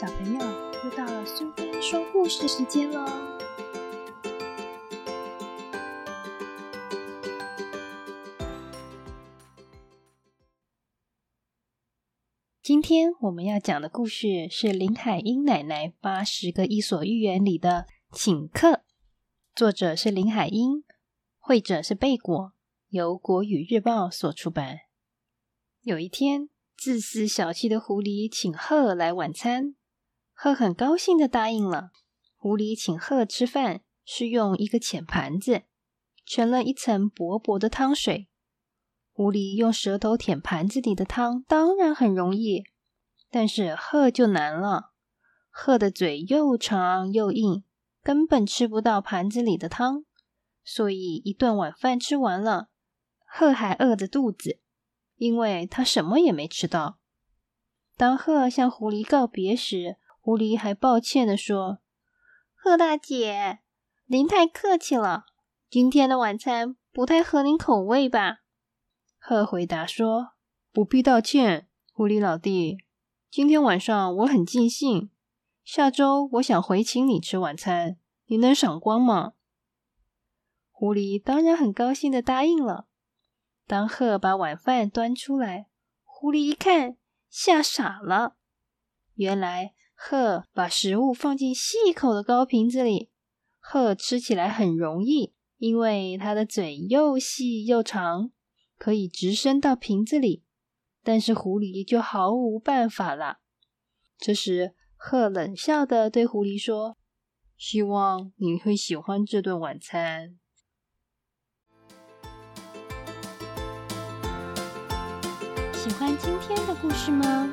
小朋友，又到了苏菲说故事时间喽！今天我们要讲的故事是林海音奶奶八十个伊索寓言里的《请客》，作者是林海音，绘者是贝果，由国语日报所出版。有一天，自私小气的狐狸请鹤来晚餐。鹤很高兴的答应了。狐狸请鹤吃饭，是用一个浅盘子，盛了一层薄薄的汤水。狐狸用舌头舔盘子里的汤，当然很容易，但是鹤就难了。鹤的嘴又长又硬，根本吃不到盘子里的汤，所以一顿晚饭吃完了，鹤还饿着肚子，因为它什么也没吃到。当鹤向狐狸告别时，狐狸还抱歉的说：“贺大姐，您太客气了，今天的晚餐不太合您口味吧？”贺回答说：“不必道歉，狐狸老弟，今天晚上我很尽兴，下周我想回请你吃晚餐，你能赏光吗？”狐狸当然很高兴的答应了。当鹤把晚饭端出来，狐狸一看，吓傻了，原来。鹤把食物放进细口的高瓶子里，鹤吃起来很容易，因为它的嘴又细又长，可以直伸到瓶子里。但是狐狸就毫无办法了。这时，鹤冷笑的对狐狸说：“希望你会喜欢这顿晚餐。”喜欢今天的故事吗？